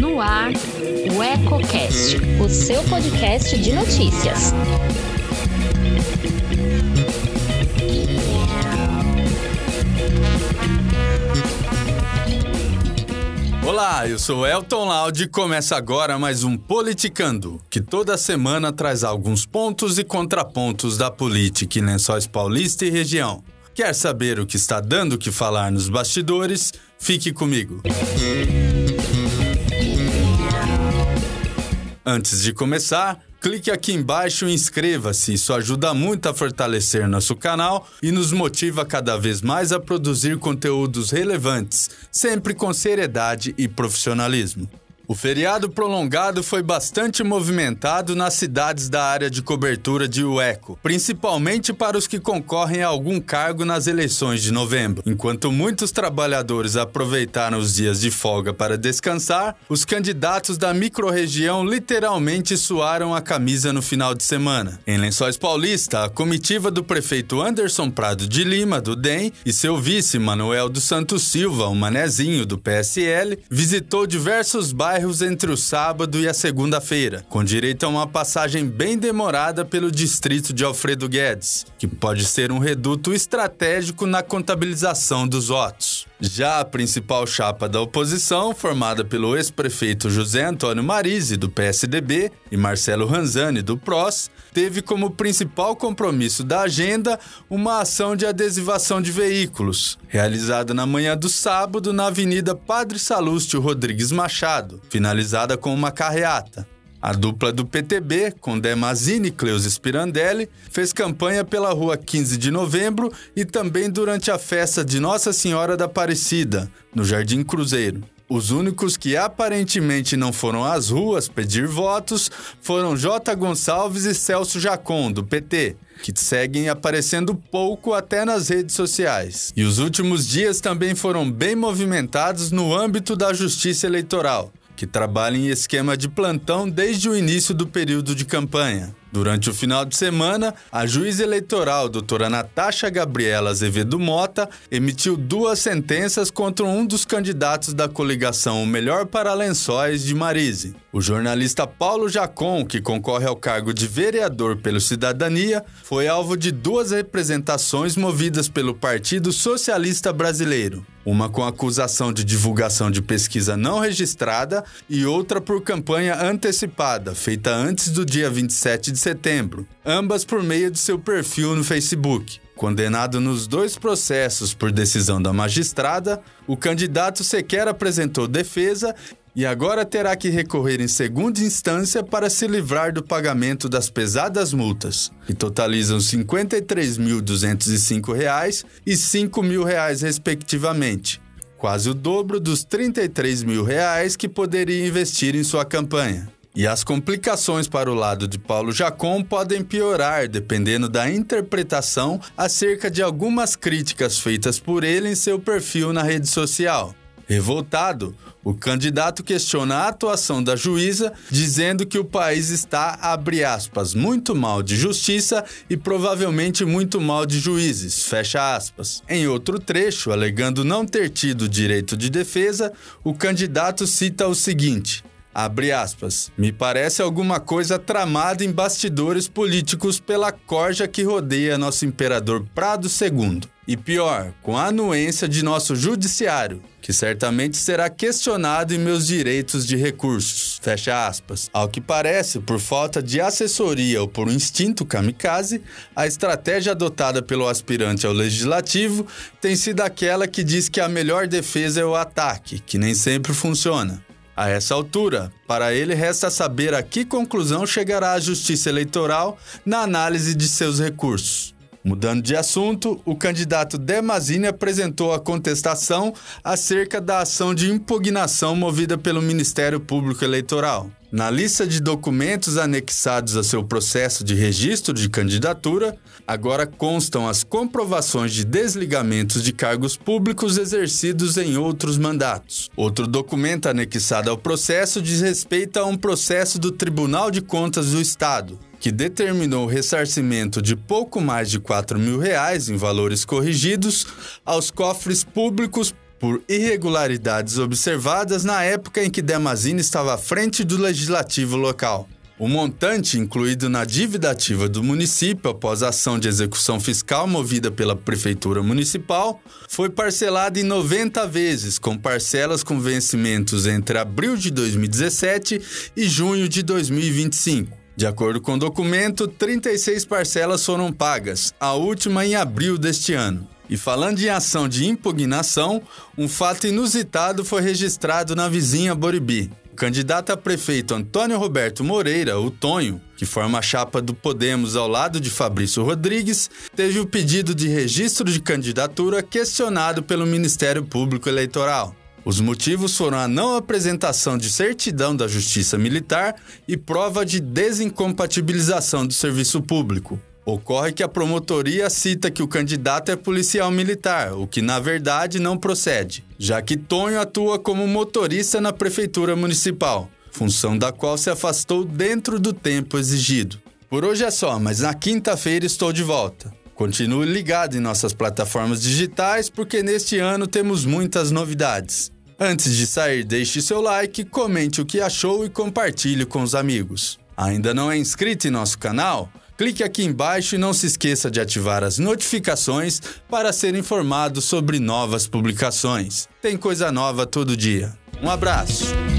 No ar, o EcoCast, o seu podcast de notícias. Olá, eu sou Elton Laude e começa agora mais um Politicando, que toda semana traz alguns pontos e contrapontos da política em Lençóis Paulista e região. Quer saber o que está dando o que falar nos bastidores? Fique comigo. Antes de começar, clique aqui embaixo e inscreva-se. Isso ajuda muito a fortalecer nosso canal e nos motiva cada vez mais a produzir conteúdos relevantes, sempre com seriedade e profissionalismo. O feriado prolongado foi bastante movimentado nas cidades da área de cobertura de UECO, principalmente para os que concorrem a algum cargo nas eleições de novembro. Enquanto muitos trabalhadores aproveitaram os dias de folga para descansar, os candidatos da microrregião literalmente suaram a camisa no final de semana. Em Lençóis Paulista, a comitiva do prefeito Anderson Prado de Lima, do DEM, e seu vice Manuel dos Santos Silva, o manezinho do PSL, visitou diversos bairros bairros entre o sábado e a segunda-feira, com direito a uma passagem bem demorada pelo distrito de Alfredo Guedes, que pode ser um reduto estratégico na contabilização dos votos. Já a principal chapa da oposição, formada pelo ex-prefeito José Antônio Marise, do PSDB, e Marcelo Ranzani, do PROS, teve como principal compromisso da agenda uma ação de adesivação de veículos, realizada na manhã do sábado na Avenida Padre Salúcio Rodrigues Machado, finalizada com uma carreata. A dupla do PTB, com Demazini e Cleusis Pirandelli, fez campanha pela rua 15 de novembro e também durante a festa de Nossa Senhora da Aparecida, no Jardim Cruzeiro. Os únicos que aparentemente não foram às ruas pedir votos foram J. Gonçalves e Celso Jacon, do PT, que seguem aparecendo pouco até nas redes sociais. E os últimos dias também foram bem movimentados no âmbito da justiça eleitoral que trabalha em esquema de plantão desde o início do período de campanha. Durante o final de semana, a juíza eleitoral, doutora Natasha Gabriela Azevedo Mota, emitiu duas sentenças contra um dos candidatos da coligação O Melhor para Lençóis de Marise. O jornalista Paulo Jacon, que concorre ao cargo de vereador pelo Cidadania, foi alvo de duas representações movidas pelo Partido Socialista Brasileiro. Uma com acusação de divulgação de pesquisa não registrada e outra por campanha antecipada, feita antes do dia 27 de setembro, ambas por meio de seu perfil no Facebook. Condenado nos dois processos por decisão da magistrada, o candidato sequer apresentou defesa e agora terá que recorrer em segunda instância para se livrar do pagamento das pesadas multas, que totalizam R$ 53.205 e 5 mil reais, respectivamente, quase o dobro dos 33 mil reais que poderia investir em sua campanha. E as complicações para o lado de Paulo Jacom podem piorar dependendo da interpretação acerca de algumas críticas feitas por ele em seu perfil na rede social. Revoltado, o candidato questiona a atuação da juíza, dizendo que o país está, abre aspas, muito mal de justiça e provavelmente muito mal de juízes, fecha aspas. Em outro trecho, alegando não ter tido direito de defesa, o candidato cita o seguinte: Abre aspas. Me parece alguma coisa tramada em bastidores políticos pela corja que rodeia nosso imperador Prado II. E pior, com a anuência de nosso judiciário, que certamente será questionado em meus direitos de recursos. Fecha aspas. Ao que parece, por falta de assessoria ou por um instinto kamikaze, a estratégia adotada pelo aspirante ao legislativo tem sido aquela que diz que a melhor defesa é o ataque, que nem sempre funciona. A essa altura, para ele resta saber a que conclusão chegará a Justiça Eleitoral na análise de seus recursos. Mudando de assunto, o candidato Demazini apresentou a contestação acerca da ação de impugnação movida pelo Ministério Público Eleitoral. Na lista de documentos anexados a seu processo de registro de candidatura, agora constam as comprovações de desligamentos de cargos públicos exercidos em outros mandatos. Outro documento anexado ao processo diz respeito a um processo do Tribunal de Contas do Estado, que determinou o ressarcimento de pouco mais de 4 mil reais em valores corrigidos aos cofres públicos por irregularidades observadas na época em que Demazini estava à frente do legislativo local. O montante incluído na dívida ativa do município após a ação de execução fiscal movida pela Prefeitura Municipal foi parcelado em 90 vezes, com parcelas com vencimentos entre abril de 2017 e junho de 2025. De acordo com o documento, 36 parcelas foram pagas, a última em abril deste ano. E falando em ação de impugnação, um fato inusitado foi registrado na vizinha Boribi. O candidato a prefeito Antônio Roberto Moreira, o Tonho, que forma a chapa do Podemos ao lado de Fabrício Rodrigues, teve o pedido de registro de candidatura questionado pelo Ministério Público Eleitoral. Os motivos foram a não apresentação de certidão da Justiça Militar e prova de desincompatibilização do serviço público. Ocorre que a promotoria cita que o candidato é policial militar, o que na verdade não procede, já que Tonho atua como motorista na prefeitura municipal, função da qual se afastou dentro do tempo exigido. Por hoje é só, mas na quinta-feira estou de volta. Continue ligado em nossas plataformas digitais porque neste ano temos muitas novidades. Antes de sair, deixe seu like, comente o que achou e compartilhe com os amigos. Ainda não é inscrito em nosso canal? Clique aqui embaixo e não se esqueça de ativar as notificações para ser informado sobre novas publicações. Tem coisa nova todo dia. Um abraço!